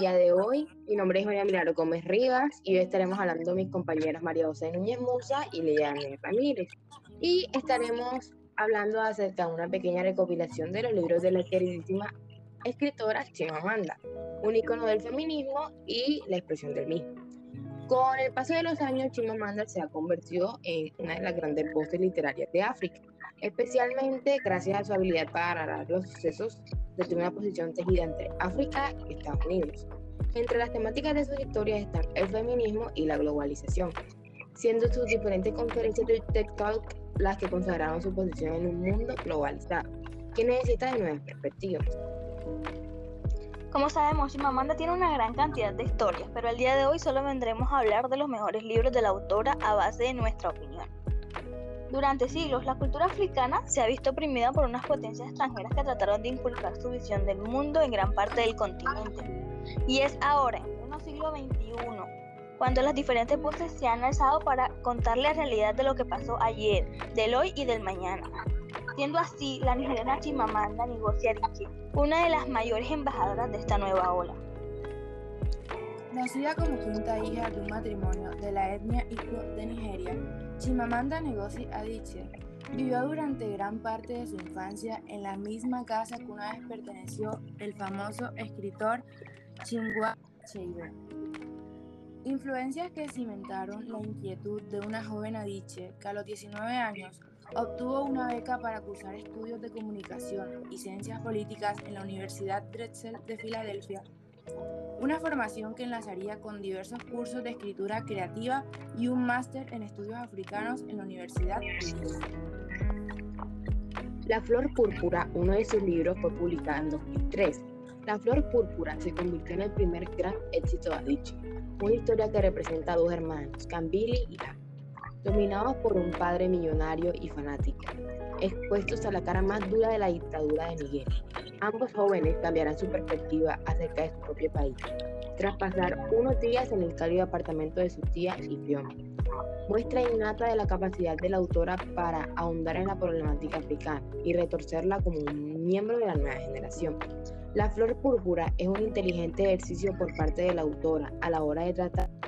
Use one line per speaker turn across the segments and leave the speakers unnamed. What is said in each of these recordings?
día de hoy. Mi nombre es María Milagro Gómez Rivas y hoy estaremos hablando con mis compañeras María José Núñez Musa y Leanne Ramírez. Y estaremos hablando acerca de una pequeña recopilación de los libros de la queridísima escritora Chimamanda, un icono del feminismo y la expresión del mismo. Con el paso de los años, Chimamanda se ha convertido en una de las grandes voces literarias de África, especialmente gracias a su habilidad para narrar los sucesos desde una posición tejida entre África y Estados Unidos. Entre las temáticas de sus historias están el feminismo y la globalización, siendo sus diferentes conferencias de TED Talk las que consagraron su posición en un mundo globalizado, que necesita de nuevas perspectivas.
Como sabemos, Chimamanda tiene una gran cantidad de historias, pero el día de hoy solo vendremos a hablar de los mejores libros de la autora a base de nuestra opinión. Durante siglos, la cultura africana se ha visto oprimida por unas potencias extranjeras que trataron de inculcar su visión del mundo en gran parte del continente. Y es ahora, en el siglo XXI, cuando las diferentes voces se han alzado para contar la realidad de lo que pasó ayer, del hoy y del mañana. Siendo así, la nigeriana Chimamanda Ngozi Adichie, una de las mayores embajadoras de esta nueva ola.
Nacida como quinta hija de un matrimonio de la etnia Igbo de Nigeria, Chimamanda Ngozi Adichie vivió durante gran parte de su infancia en la misma casa que una vez perteneció el famoso escritor Chinua Achebe. Influencias que cimentaron la inquietud de una joven Adichie que a los 19 años obtuvo una beca para cursar estudios de comunicación y ciencias políticas en la Universidad Drexel de Filadelfia una formación que enlazaría con diversos cursos de escritura creativa y un máster en estudios africanos en la Universidad
La Flor Púrpura, uno de sus libros, fue publicado en 2003. La Flor Púrpura se convirtió en el primer gran éxito de Adichie, una historia que representa a dos hermanos, Cambili y La, dominados por un padre millonario y fanático, expuestos a la cara más dura de la dictadura de Nigeria. Ambos jóvenes cambiarán su perspectiva acerca de su propio país, tras pasar unos días en el cálido apartamento de su tía Fiona. Muestra innata de la capacidad de la autora para ahondar en la problemática africana y retorcerla como un miembro de la nueva generación. La flor púrpura es un inteligente ejercicio por parte de la autora a la hora de tratar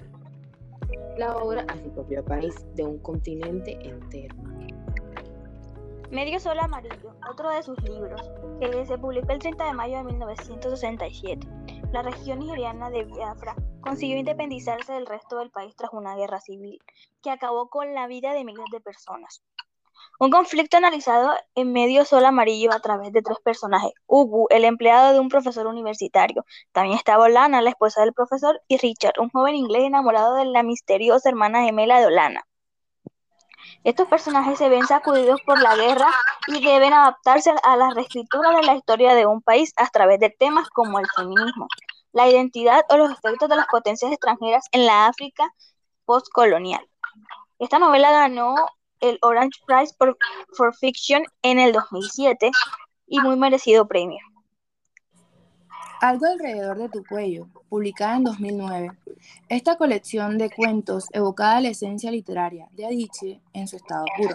la obra a su propio país de un continente entero.
Medio Sol Amarillo, otro de sus libros, que se publicó el 30 de mayo de 1967. La región nigeriana de Biafra consiguió independizarse del resto del país tras una guerra civil que acabó con la vida de miles de personas. Un conflicto analizado en Medio Sol Amarillo a través de tres personajes. Ubu, el empleado de un profesor universitario. También estaba Olana, la esposa del profesor, y Richard, un joven inglés enamorado de la misteriosa hermana gemela de Olana. Estos personajes se ven sacudidos por la guerra y deben adaptarse a la reescritura de la historia de un país a través de temas como el feminismo, la identidad o los efectos de las potencias extranjeras en la África postcolonial. Esta novela ganó el Orange Prize for Fiction en el 2007 y muy merecido premio.
Algo alrededor de tu cuello, publicada en 2009. Esta colección de cuentos evocaba la esencia literaria de Adichie en su estado puro.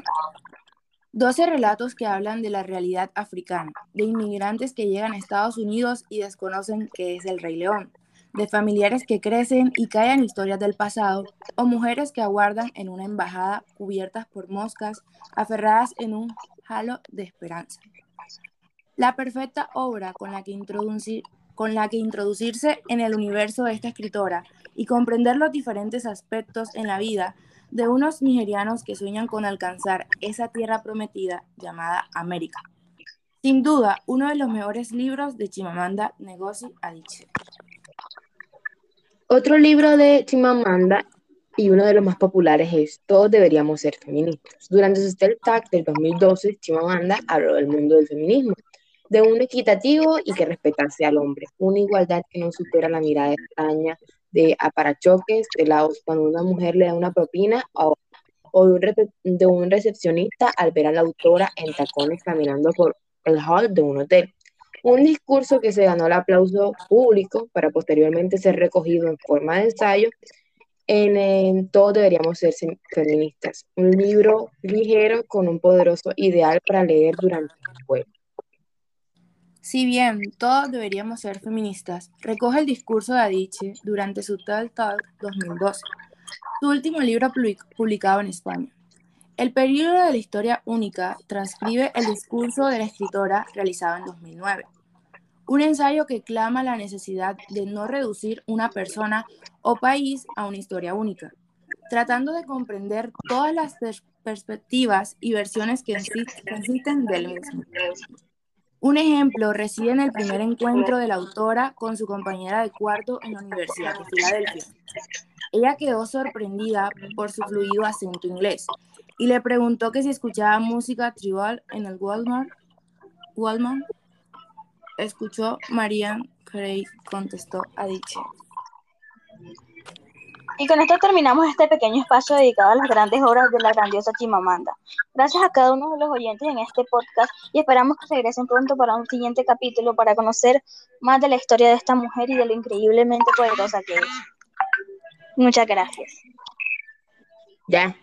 Doce relatos que hablan de la realidad africana, de inmigrantes que llegan a Estados Unidos y desconocen qué es el Rey León, de familiares que crecen y callan historias del pasado, o mujeres que aguardan en una embajada cubiertas por moscas, aferradas en un halo de esperanza. La perfecta obra con la que introducir, con la que introducirse en el universo de esta escritora y comprender los diferentes aspectos en la vida de unos nigerianos que sueñan con alcanzar esa tierra prometida llamada América. Sin duda, uno de los mejores libros de Chimamanda Ngozi Adichie.
Otro libro de Chimamanda y uno de los más populares es Todos deberíamos ser feministas. Durante su TED Talk del 2012, Chimamanda habló del mundo del feminismo de un equitativo y que respetase al hombre, una igualdad que no supera la mirada extraña de aparachoques de lados cuando una mujer le da una propina o, de, un recepcionista al ver a la autora en tacones caminando por el hall de un hotel. Un discurso que se ganó el aplauso público para posteriormente ser recogido en forma de ensayo en, en Todos deberíamos ser feministas, un libro ligero con un poderoso ideal para leer durante el juego.
Si bien todos deberíamos ser feministas, recoge el discurso de Adichie durante su TED Talk 2012, su último libro publicado en España. El período de la historia única transcribe el discurso de la escritora realizado en 2009, un ensayo que clama la necesidad de no reducir una persona o país a una historia única, tratando de comprender todas las perspectivas y versiones que existen del mismo. Un ejemplo reside en el primer encuentro de la autora con su compañera de cuarto en la Universidad de Filadelfia. Ella quedó sorprendida por su fluido acento inglés y le preguntó que si escuchaba música tribal en el Walmart. Walmart. Escuchó Marianne Craig, contestó a dicho.
Y con esto terminamos este pequeño espacio dedicado a las grandes obras de la grandiosa Chimamanda. Gracias a cada uno de los oyentes en este podcast y esperamos que regresen pronto para un siguiente capítulo para conocer más de la historia de esta mujer y de lo increíblemente poderosa que es. Muchas gracias.
Ya.